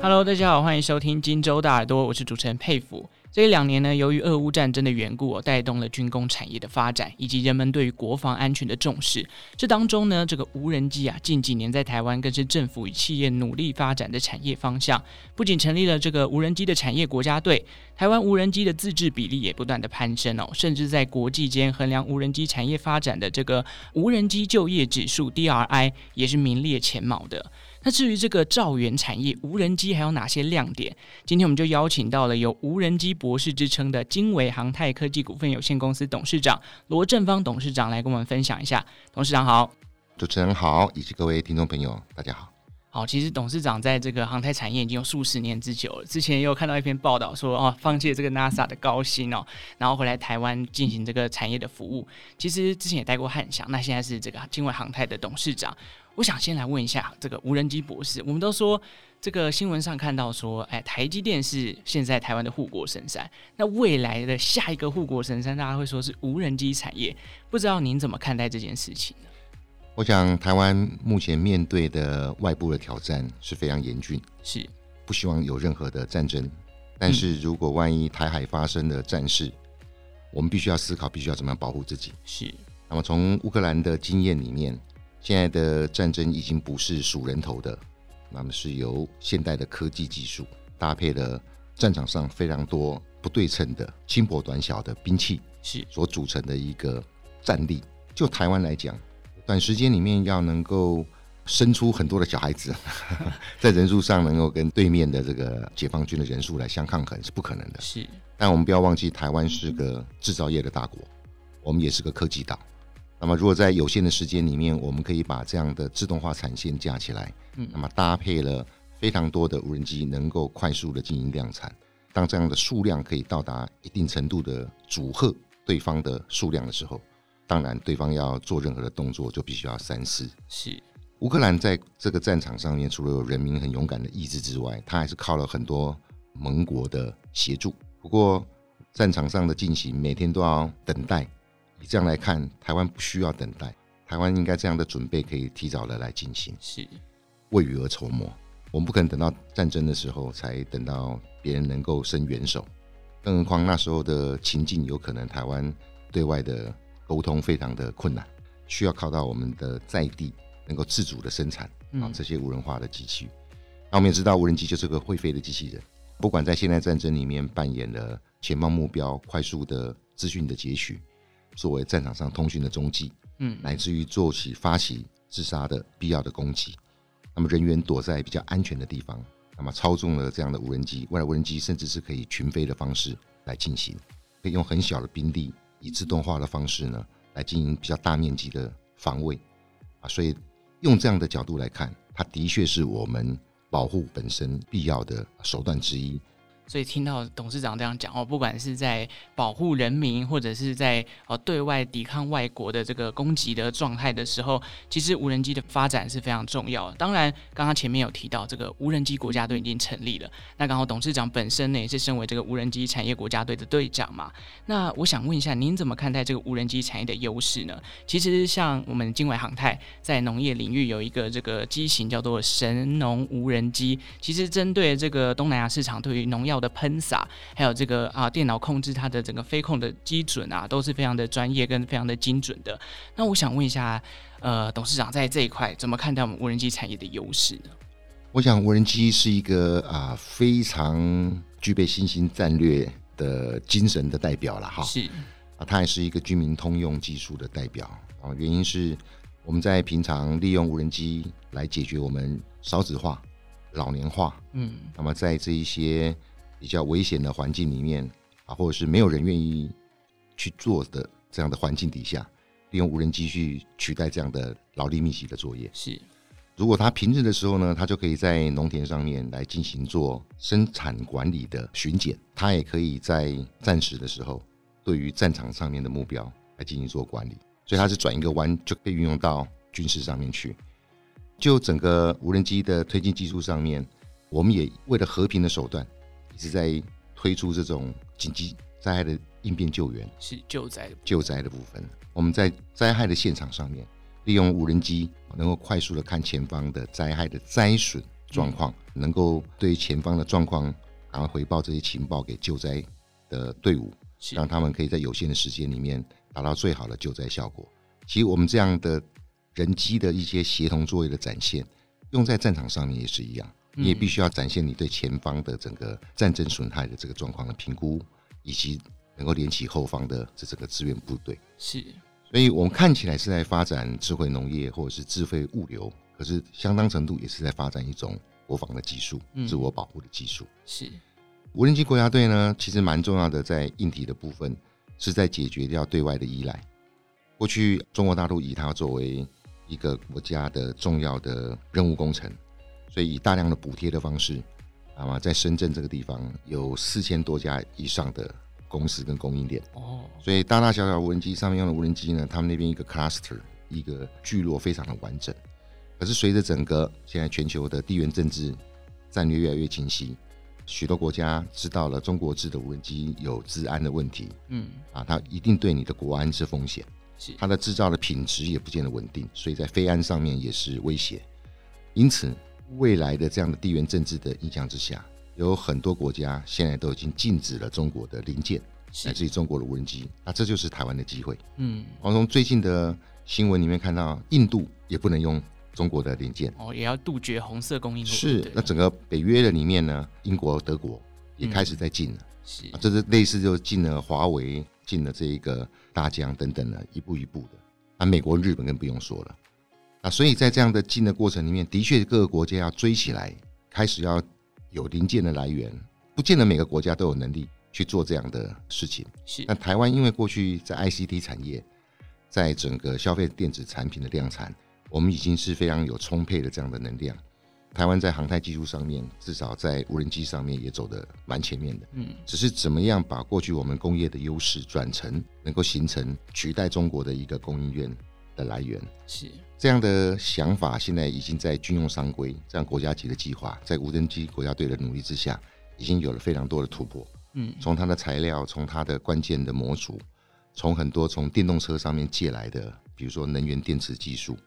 Hello，大家好，欢迎收听荆州大耳朵，我是主持人沛甫。这一两年呢，由于俄乌战争的缘故，带动了军工产业的发展，以及人们对于国防安全的重视。这当中呢，这个无人机啊，近几年在台湾更是政府与企业努力发展的产业方向。不仅成立了这个无人机的产业国家队，台湾无人机的自制比例也不断的攀升哦，甚至在国际间衡量无人机产业发展的这个无人机就业指数 DRI 也是名列前茅的。那至于这个兆元产业无人机还有哪些亮点？今天我们就邀请到了有无人机博士之称的经纬航太科技股份有限公司董事长罗正芳董事长来跟我们分享一下。董事长好，主持人好，以及各位听众朋友，大家好。好，其实董事长在这个航太产业已经有数十年之久了。之前也有看到一篇报道说，哦，放弃了这个 NASA 的高薪哦，然后回来台湾进行这个产业的服务。其实之前也带过汉翔，那现在是这个经纬航太的董事长。我想先来问一下这个无人机博士，我们都说这个新闻上看到说，哎，台积电是现在台湾的护国神山，那未来的下一个护国神山，大家会说是无人机产业，不知道您怎么看待这件事情呢？我想台湾目前面对的外部的挑战是非常严峻，是不希望有任何的战争，但是如果万一台海发生了战事，我们必须要思考，必须要怎么样保护自己。是，那么从乌克兰的经验里面。现在的战争已经不是数人头的，那么是由现代的科技技术搭配了战场上非常多不对称的轻薄短小的兵器，是所组成的一个战力。就台湾来讲，短时间里面要能够生出很多的小孩子，在人数上能够跟对面的这个解放军的人数来相抗衡是不可能的。是，但我们不要忘记，台湾是个制造业的大国，我们也是个科技岛。那么，如果在有限的时间里面，我们可以把这样的自动化产线架起来，嗯，那么搭配了非常多的无人机，能够快速的进行量产。当这样的数量可以到达一定程度的阻吓对方的数量的时候，当然对方要做任何的动作就必须要三思。是，乌克兰在这个战场上面，除了有人民很勇敢的意志之外，他还是靠了很多盟国的协助。不过，战场上的进行每天都要等待。以这样来看，台湾不需要等待，台湾应该这样的准备可以提早的来进行，是未雨而绸缪。我们不可能等到战争的时候才等到别人能够伸援手，更何况那时候的情境有可能台湾对外的沟通非常的困难，需要靠到我们的在地能够自主的生产啊这些无人化的机器。那我们也知道，无人机就是个会飞的机器人，不管在现代战争里面扮演了前方目标快速的资讯的截取。作为战场上通讯的踪迹，嗯，乃至于做起发起自杀的必要的攻击，那么人员躲在比较安全的地方，那么操纵了这样的无人机，未来无人机甚至是可以群飞的方式来进行，可以用很小的兵力，以自动化的方式呢来进行比较大面积的防卫，啊，所以用这样的角度来看，它的确是我们保护本身必要的手段之一。所以听到董事长这样讲哦，不管是在保护人民，或者是在呃对外抵抗外国的这个攻击的状态的时候，其实无人机的发展是非常重要的。当然，刚刚前面有提到这个无人机国家队已经成立了，那刚好董事长本身呢也是身为这个无人机产业国家队的队长嘛。那我想问一下，您怎么看待这个无人机产业的优势呢？其实像我们经纬航太在农业领域有一个这个机型叫做神农无人机，其实针对这个东南亚市场，对于农药的喷洒，还有这个啊，电脑控制它的整个飞控的基准啊，都是非常的专业跟非常的精准的。那我想问一下，呃，董事长在这一块怎么看待我们无人机产业的优势呢？我想无人机是一个啊非常具备新兴战略的精神的代表了哈。是啊，它也是一个居民通用技术的代表啊。原因是我们在平常利用无人机来解决我们少子化。老年化，嗯，那么在这一些比较危险的环境里面啊，或者是没有人愿意去做的这样的环境底下，利用无人机去取代这样的劳力密集的作业。是，如果他平日的时候呢，他就可以在农田上面来进行做生产管理的巡检，他也可以在战时的时候，对于战场上面的目标来进行做管理，所以它是转一个弯就可以运用到军事上面去。就整个无人机的推进技术上面，我们也为了和平的手段，一直在推出这种紧急灾害的应变救援，是救灾救灾的部分。我们在灾害的现场上面，利用无人机能够快速的看前方的灾害的灾损状况，嗯、能够对前方的状况然后回报这些情报给救灾的队伍，让他们可以在有限的时间里面达到最好的救灾效果。其实我们这样的人机的一些协同作业的展现，用在战场上面也是一样，你也必须要展现你对前方的整个战争损害的这个状况的评估，以及能够联起后方的这整个支援部队。是，所以我们看起来是在发展智慧农业或者是智慧物流。可是，相当程度也是在发展一种国防的技术，自我保护的技术。是无人机国家队呢，其实蛮重要的，在硬体的部分是在解决掉对外的依赖。过去中国大陆以它作为一个国家的重要的任务工程，所以以大量的补贴的方式，那么在深圳这个地方有四千多家以上的公司跟供应链。哦，所以大大小小无人机上面用的无人机呢，他们那边一个 cluster 一个聚落非常的完整。可是随着整个现在全球的地缘政治战略越来越清晰，许多国家知道了中国制的无人机有治安的问题，嗯，啊，它一定对你的国安是风险，是它的制造的品质也不见得稳定，所以在飞安上面也是威胁。因此，未来的这样的地缘政治的影响之下，有很多国家现在都已经禁止了中国的零件，乃至于中国的无人机，那这就是台湾的机会。嗯，我从最近的新闻里面看到，印度也不能用。中国的零件哦，也要杜绝红色供应链。是，那整个北约的里面呢，英国、德国也开始在禁了。嗯、是、啊，这是类似就禁了华为，禁了这一个大疆等等的，一步一步的。那、啊、美国、日本更不用说了。啊，所以在这样的进的过程里面，的确各个国家要追起来，开始要有零件的来源，不见得每个国家都有能力去做这样的事情。是，那台湾因为过去在 ICT 产业，在整个消费电子产品的量产。我们已经是非常有充沛的这样的能量。台湾在航太技术上面，至少在无人机上面也走得蛮前面的。嗯，只是怎么样把过去我们工业的优势转成能够形成取代中国的一个供应链的来源。是这样的想法，现在已经在军用商规这样国家级的计划，在无人机国家队的努力之下，已经有了非常多的突破。嗯，从它的材料，从它的关键的模组，从很多从电动车上面借来的，比如说能源电池技术。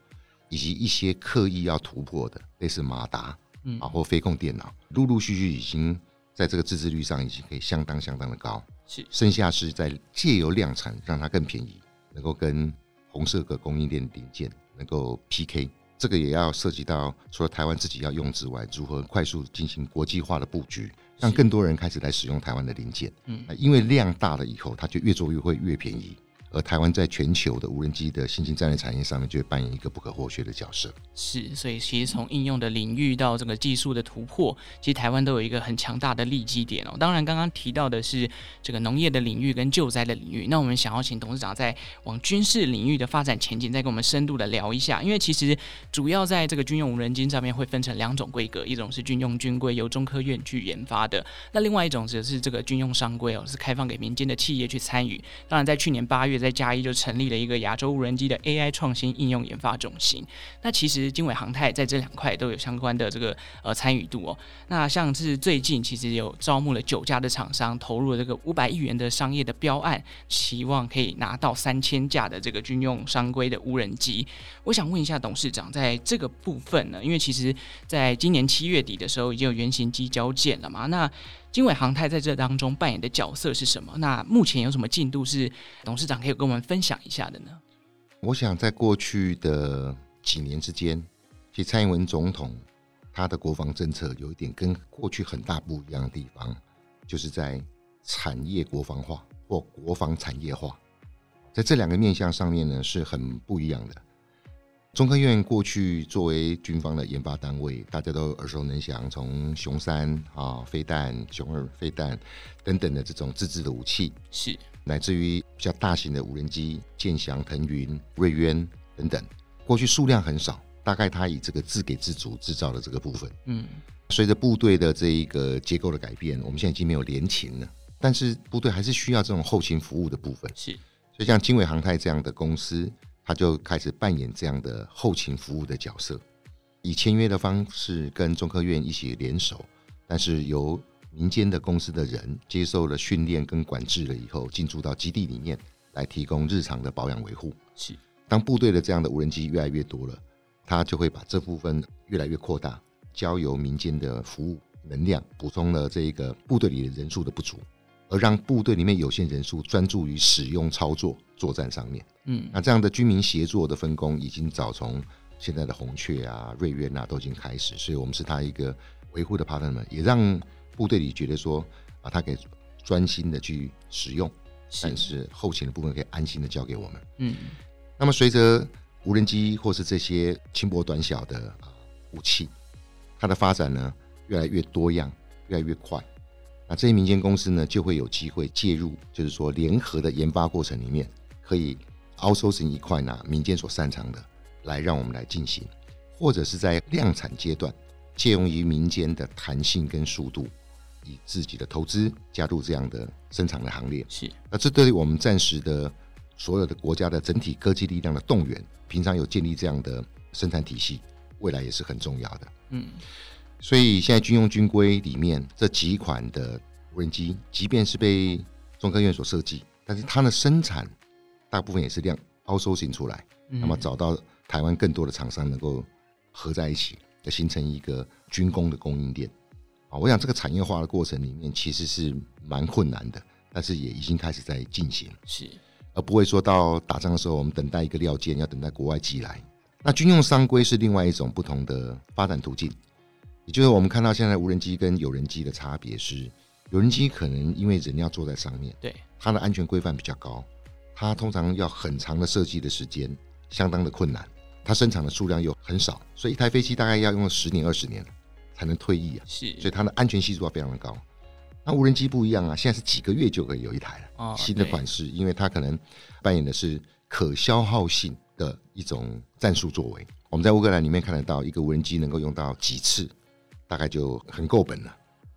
以及一些刻意要突破的，类似马达，嗯，啊，或飞控电脑，陆陆续续已经在这个自制率上已经可以相当相当的高，是，剩下是在借由量产让它更便宜，能够跟红色的供应链零件能够 PK，这个也要涉及到除了台湾自己要用之外，如何快速进行国际化的布局，让更多人开始来使用台湾的零件，嗯，因为量大了以后，它就越做越会越便宜。而台湾在全球的无人机的新兴战略产业上面，就会扮演一个不可或缺的角色。是，所以其实从应用的领域到这个技术的突破，其实台湾都有一个很强大的利基点哦。当然，刚刚提到的是这个农业的领域跟救灾的领域，那我们想要请董事长再往军事领域的发展前景，再跟我们深度的聊一下。因为其实主要在这个军用无人机上面会分成两种规格，一种是军用军规，由中科院去研发的；那另外一种则是这个军用商规哦，是开放给民间的企业去参与。当然，在去年八月。在嘉义就成立了一个亚洲无人机的 AI 创新应用研发中心。那其实经纬航太在这两块都有相关的这个呃参与度哦。那像是最近其实有招募了九家的厂商，投入了这个五百亿元的商业的标案，希望可以拿到三千架的这个军用商规的无人机。我想问一下董事长，在这个部分呢，因为其实在今年七月底的时候已经有原型机交件了嘛，那经纬航太在这当中扮演的角色是什么？那目前有什么进度是董事长可以跟我们分享一下的呢？我想在过去的几年之间，其实蔡英文总统他的国防政策有一点跟过去很大不一样的地方，就是在产业国防化或国防产业化，在这两个面向上面呢是很不一样的。中科院过去作为军方的研发单位，大家都耳熟能详，从熊三啊飞弹、熊二飞弹等等的这种自制的武器，是。乃至于比较大型的无人机，剑翔、腾云、瑞渊等等，过去数量很少，大概它以这个自给自足制造的这个部分，嗯，随着部队的这一个结构的改变，我们现在已经没有联勤了，但是部队还是需要这种后勤服务的部分，是，所以像经纬航太这样的公司。他就开始扮演这样的后勤服务的角色，以签约的方式跟中科院一起联手，但是由民间的公司的人接受了训练跟管制了以后，进驻到基地里面来提供日常的保养维护。是，当部队的这样的无人机越来越多了，他就会把这部分越来越扩大，交由民间的服务能量，补充了这一个部队里的人数的不足，而让部队里面有限人数专注于使用操作作战上面。嗯，那这样的军民协作的分工，已经早从现在的红雀啊、瑞渊啊都已经开始，所以我们是他一个维护的 partner，也让部队里觉得说啊，他可以专心的去使用，但是后勤的部分可以安心的交给我们。嗯，那么随着无人机或是这些轻薄短小的武器，它的发展呢越来越多样，越来越快，那这些民间公司呢就会有机会介入，就是说联合的研发过程里面，可以 outsourcing 一块拿民间所擅长的来让我们来进行，或者是在量产阶段借用于民间的弹性跟速度，以自己的投资加入这样的生产的行列。是，那这对于我们暂时的所有的国家的整体科技力量的动员。平常有建立这样的生产体系，未来也是很重要的。嗯，所以现在军用军规里面这几款的无人机，即便是被中科院所设计，但是它的生产大部分也是量 outsourcing 出来，那么找到台湾更多的厂商能够合在一起，来形成一个军工的供应链。啊，我想这个产业化的过程里面其实是蛮困难的，但是也已经开始在进行。是。而不会说到打仗的时候，我们等待一个料件要等待国外寄来。那军用商规是另外一种不同的发展途径，也就是我们看到现在无人机跟有人机的差别是，有人机可能因为人要坐在上面，对它的安全规范比较高，它通常要很长的设计的时间，相当的困难，它生产的数量又很少，所以一台飞机大概要用十年二十年才能退役啊，是，所以它的安全系数要非常的高。那无人机不一样啊，现在是几个月就可以有一台了。哦，新的款式，因为它可能扮演的是可消耗性的一种战术作为。我们在乌克兰里面看得到，一个无人机能够用到几次，大概就很够本了。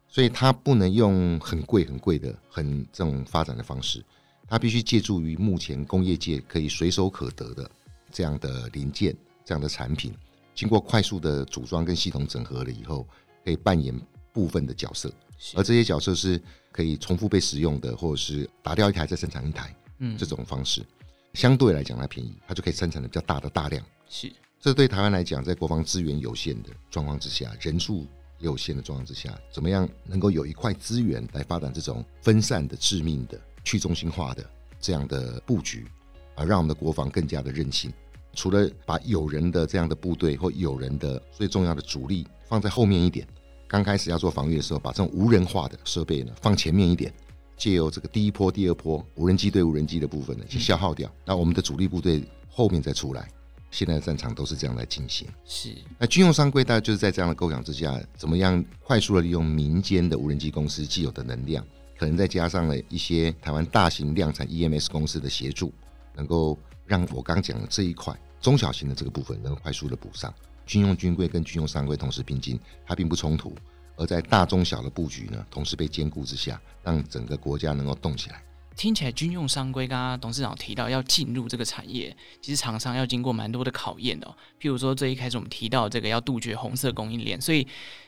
所以它不能用很贵很贵的很这种发展的方式，它必须借助于目前工业界可以随手可得的这样的零件、这样的产品，经过快速的组装跟系统整合了以后，可以扮演部分的角色。而这些角色是可以重复被使用的，或者是打掉一台再生产一台，嗯，这种方式相对来讲它便宜，它就可以生产的比较大的大量。是，这对台湾来讲，在国防资源有限的状况之下，人数有限的状况之下，怎么样能够有一块资源来发展这种分散的、致命的、去中心化的这样的布局，而让我们的国防更加的韧性。除了把有人的这样的部队或有人的最重要的主力放在后面一点。刚开始要做防御的时候，把这种无人化的设备呢放前面一点，借由这个第一波、第二波无人机对无人机的部分呢去消耗掉，那我们的主力部队后面再出来。现在的战场都是这样来进行。是。那军用商规大概就是在这样的构想之下，怎么样快速的利用民间的无人机公司既有的能量，可能再加上了一些台湾大型量产 EMS 公司的协助，能够让我刚讲的这一块中小型的这个部分能够快速的补上。军用军规跟军用商规同时并进，它并不冲突，而在大中小的布局呢，同时被兼顾之下，让整个国家能够动起来。听起来军用商规，刚刚董事长提到要进入这个产业，其实厂商要经过蛮多的考验的。譬如说，最一开始我们提到这个要杜绝红色供应链，所以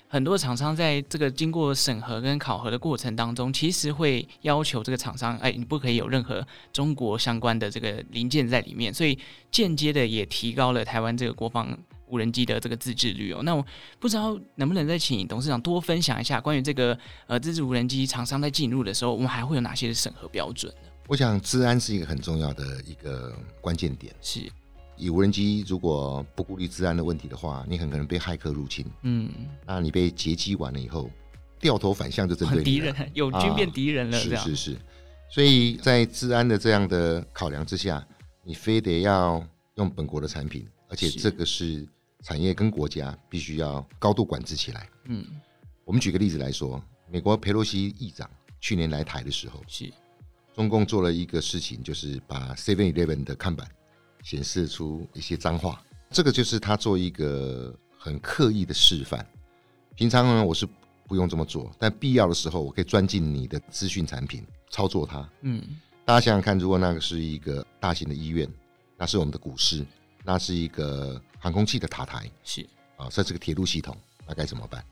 很多厂商在这个经过审核跟考核的过程当中，其实会要求这个厂商，哎，你不可以有任何中国相关的这个零件在里面，所以间接的也提高了台湾这个国防。无人机的这个自制率哦，那我不知道能不能再请董事长多分享一下关于这个呃自制无人机厂商在进入的时候，我们还会有哪些审核标准呢？我想治安是一个很重要的一个关键点。是，以无人机如果不顾虑治安的问题的话，你很可能被骇客入侵。嗯，那你被劫机完了以后，掉头反向就针对 敌人，友军变敌人了。是是是，所以在治安的这样的考量之下，你非得要用本国的产品，而且这个是。产业跟国家必须要高度管制起来。嗯，我们举个例子来说，美国佩洛西议长去年来台的时候，是中共做了一个事情，就是把 Seven Eleven 的看板显示出一些脏话。这个就是他做一个很刻意的示范。平常呢，我是不用这么做，但必要的时候，我可以钻进你的资讯产品，操作它。嗯，大家想想看，如果那个是一个大型的医院，那是我们的股市，那是一个。航空器的塔台是啊，在这个铁路系统，那该怎么办？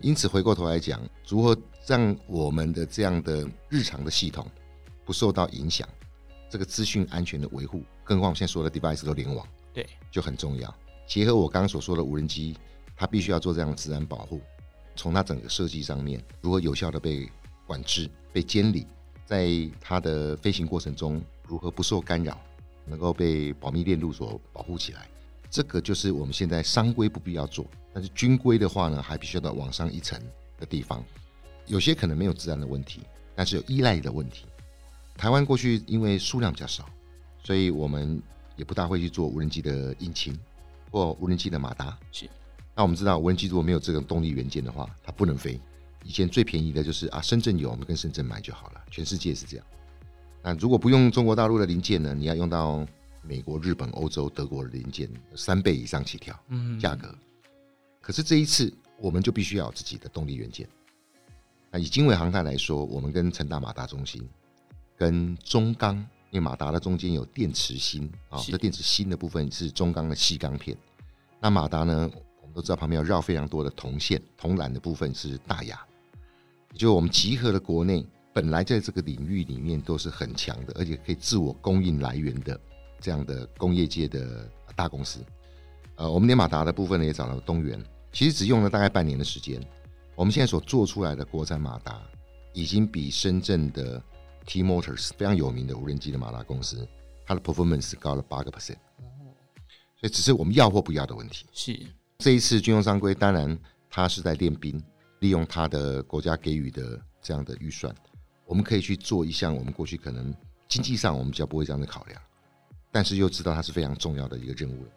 因此回过头来讲，如何让我们的这样的日常的系统不受到影响，这个资讯安全的维护，更何况我们现在所有的 device 都联网，对，就很重要。结合我刚刚所说的无人机它必须要做这样的自然保护。从它整个设计上面，如何有效的被管制、被监理，在它的飞行过程中如何不受干扰，能够被保密链路所保护起来，这个就是我们现在商规不必要做，但是军规的话呢，还必须要到往上一层的地方。有些可能没有自安的问题，但是有依赖的问题。台湾过去因为数量比较少，所以我们也不大会去做无人机的引擎或无人机的马达。是。那我们知道，无人机如果没有这种动力元件的话，它不能飞。以前最便宜的就是啊，深圳有，我们跟深圳买就好了。全世界是这样。那如果不用中国大陆的零件呢？你要用到美国、日本、欧洲、德国的零件，三倍以上起跳，嗯，价格。可是这一次，我们就必须要有自己的动力元件。那以经纬航太来说，我们跟成大马达中心、跟中钢，因为马达的中间有电池芯啊，这电池芯的部分是中钢的细钢片。那马达呢？我们都知道旁边要绕非常多的铜线，铜缆的部分是大亚，就我们集合了国内本来在这个领域里面都是很强的，而且可以自我供应来源的这样的工业界的大公司。呃，我们连马达的部分呢也找到东元，其实只用了大概半年的时间，我们现在所做出来的国产马达已经比深圳的 T Motors 非常有名的无人机的马达公司，它的 performance 高了八个 percent。所以只是我们要或不要的问题。是。这一次军用商规，当然它是在练兵，利用它的国家给予的这样的预算，我们可以去做一项我们过去可能经济上我们比较不会这样的考量，但是又知道它是非常重要的一个任务了。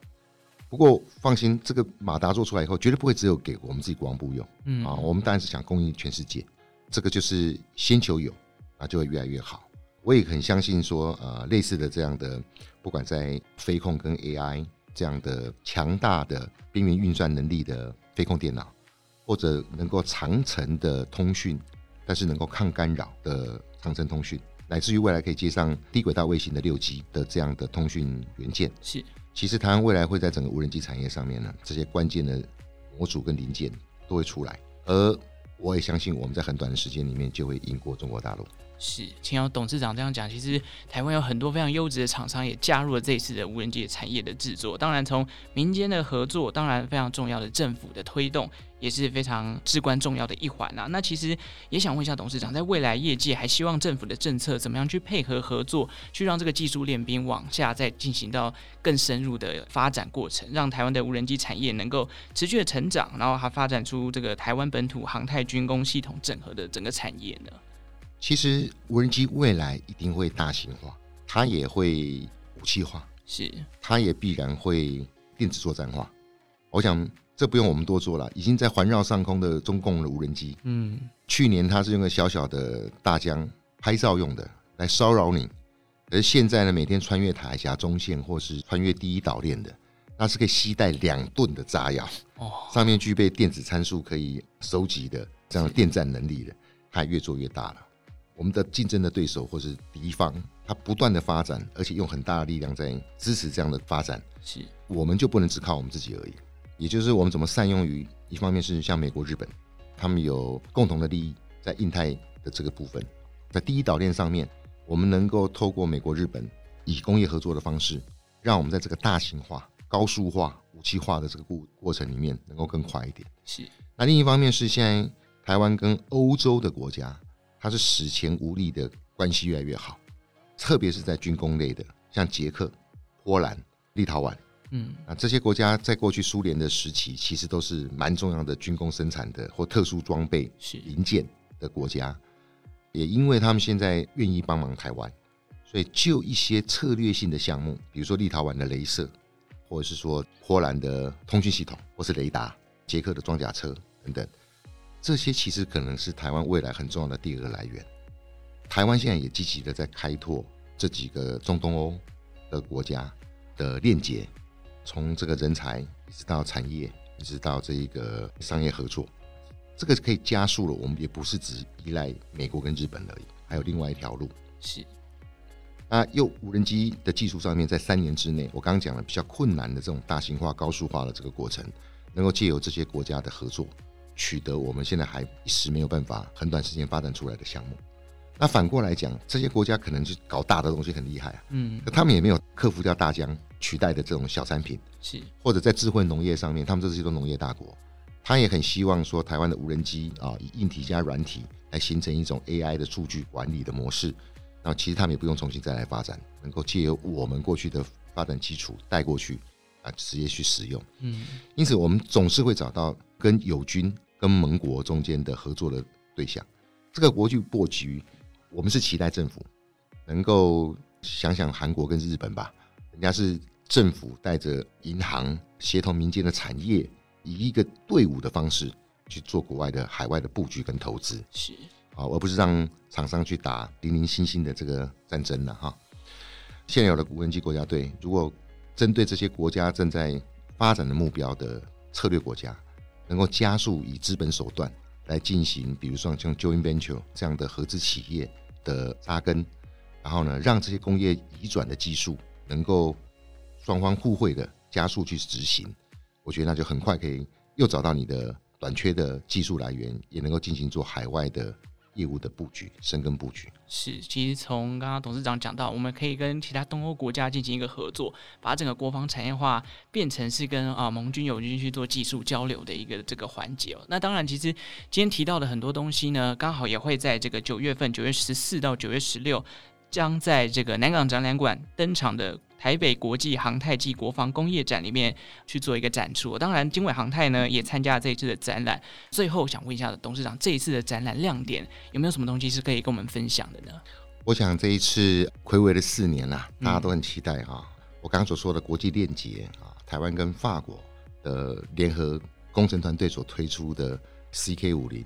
不过放心，这个马达做出来以后，绝对不会只有给我们自己国防部用，嗯啊，我们当然是想供应全世界，这个就是先求有，啊就会越来越好。我也很相信说，呃，类似的这样的，不管在飞控跟 AI。这样的强大的边缘运算能力的飞控电脑，或者能够长程的通讯，但是能够抗干扰的长城通讯，乃至于未来可以接上低轨道卫星的六 G 的这样的通讯元件，是。其实台湾未来会在整个无人机产业上面呢，这些关键的模组跟零件都会出来，而我也相信我们在很短的时间里面就会赢过中国大陆。是，请要董事长这样讲，其实台湾有很多非常优质的厂商也加入了这一次的无人机产业的制作。当然，从民间的合作，当然非常重要的政府的推动，也是非常至关重要的一环啊。那其实也想问一下董事长，在未来业界还希望政府的政策怎么样去配合合作，去让这个技术练兵往下再进行到更深入的发展过程，让台湾的无人机产业能够持续的成长，然后还发展出这个台湾本土航太军工系统整合的整个产业呢？其实无人机未来一定会大型化，它也会武器化，是，它也必然会电子作战化。我想这不用我们多说了，已经在环绕上空的中共的无人机，嗯，去年它是用个小小的大疆拍照用的来骚扰你，而现在呢，每天穿越台海峡中线或是穿越第一岛链的，那是可以携带两吨的炸药，哦，上面具备电子参数可以收集的这样的电战能力的，它越做越大了。我们的竞争的对手或是敌方，它不断的发展，而且用很大的力量在支持这样的发展，是，我们就不能只靠我们自己而已。也就是我们怎么善用于一方面是像美国、日本，他们有共同的利益在印太的这个部分，在第一岛链上面，我们能够透过美国、日本以工业合作的方式，让我们在这个大型化、高速化、武器化的这个过过程里面能够更快一点。是。那另一方面是现在台湾跟欧洲的国家。它是史前无力的关系越来越好，特别是在军工类的，像捷克、波兰、立陶宛，嗯，啊，这些国家在过去苏联的时期，其实都是蛮重要的军工生产的或特殊装备零件的国家。也因为他们现在愿意帮忙台湾，所以就一些策略性的项目，比如说立陶宛的镭射，或者是说波兰的通讯系统，或是雷达，捷克的装甲车等等。这些其实可能是台湾未来很重要的第二个来源。台湾现在也积极的在开拓这几个中东欧的国家的链接，从这个人才一直到产业，一直到这一个商业合作，这个可以加速了。我们也不是只依赖美国跟日本而已，还有另外一条路。是。那又无人机的技术上面，在三年之内，我刚刚讲了比较困难的这种大型化、高速化的这个过程，能够借由这些国家的合作。取得我们现在还一时没有办法很短时间发展出来的项目，那反过来讲，这些国家可能就搞大的东西很厉害啊，嗯，可他们也没有克服掉大疆取代的这种小产品，是，或者在智慧农业上面，他们这些都农业大国，他也很希望说，台湾的无人机啊，以硬体加软体来形成一种 AI 的数据管理的模式。那其实他们也不用重新再来发展，能够借由我们过去的发展基础带过去啊，直接去使用。嗯，因此我们总是会找到跟友军、跟盟国中间的合作的对象。这个国际布局，我们是期待政府能够想想韩国跟日本吧，人家是政府带着银行协同民间的产业，以一个队伍的方式去做国外的海外的布局跟投资。是。啊，而不是让厂商去打零零星星的这个战争了哈。现有的无人机国家队，如果针对这些国家正在发展的目标的策略国家，能够加速以资本手段来进行，比如说像 joint venture 这样的合资企业的扎根，然后呢，让这些工业移转的技术能够双方互惠的加速去执行，我觉得那就很快可以又找到你的短缺的技术来源，也能够进行做海外的。业务的布局、深耕布局是，其实从刚刚董事长讲到，我们可以跟其他东欧国家进行一个合作，把整个国防产业化变成是跟啊盟军、友军去做技术交流的一个这个环节哦。那当然，其实今天提到的很多东西呢，刚好也会在这个九月份，九月十四到九月十六，将在这个南港展览馆登场的。台北国际航太暨国防工业展里面去做一个展出，当然经纬航太呢也参加了这一次的展览。最后想问一下董事长，这一次的展览亮点有没有什么东西是可以跟我们分享的呢？我想这一次睽违了四年啦，大家都很期待哈。我刚刚所说的国际链接啊，台湾跟法国的联合工程团队所推出的 CK 五零，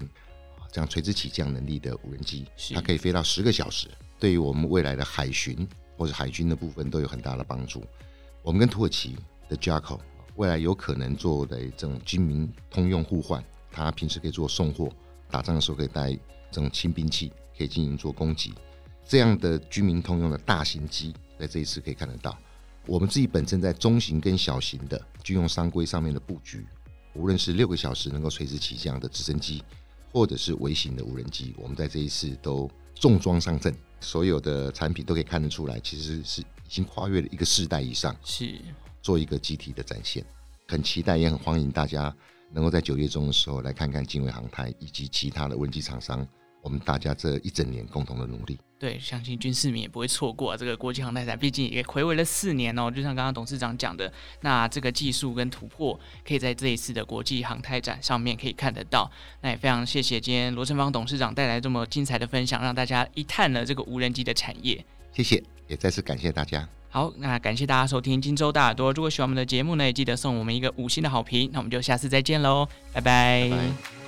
这样垂直起降能力的无人机，它可以飞到十个小时，对于我们未来的海巡。或者海军的部分都有很大的帮助。我们跟土耳其的 Jackal 未来有可能做的这种军民通用互换，它平时可以做送货，打仗的时候可以带这种轻兵器，可以进行做攻击。这样的军民通用的大型机，在这一次可以看得到。我们自己本身在中型跟小型的军用商规上面的布局，无论是六个小时能够垂直起降的直升机，或者是微型的无人机，我们在这一次都重装上阵。所有的产品都可以看得出来，其实是已经跨越了一个世代以上，是做一个集体的展现。很期待，也很欢迎大家能够在九月中的时候来看看经纬航太以及其他的无人机厂商，我们大家这一整年共同的努力。对，相信军事迷也不会错过、啊、这个国际航太展，毕竟也回违了四年哦。就像刚刚董事长讲的，那这个技术跟突破，可以在这一次的国际航太展上面可以看得到。那也非常谢谢今天罗成芳董事长带来这么精彩的分享，让大家一探了这个无人机的产业。谢谢，也再次感谢大家。好，那感谢大家收听今周大耳朵。如果喜欢我们的节目呢，也记得送我们一个五星的好评。那我们就下次再见喽，拜拜。拜拜。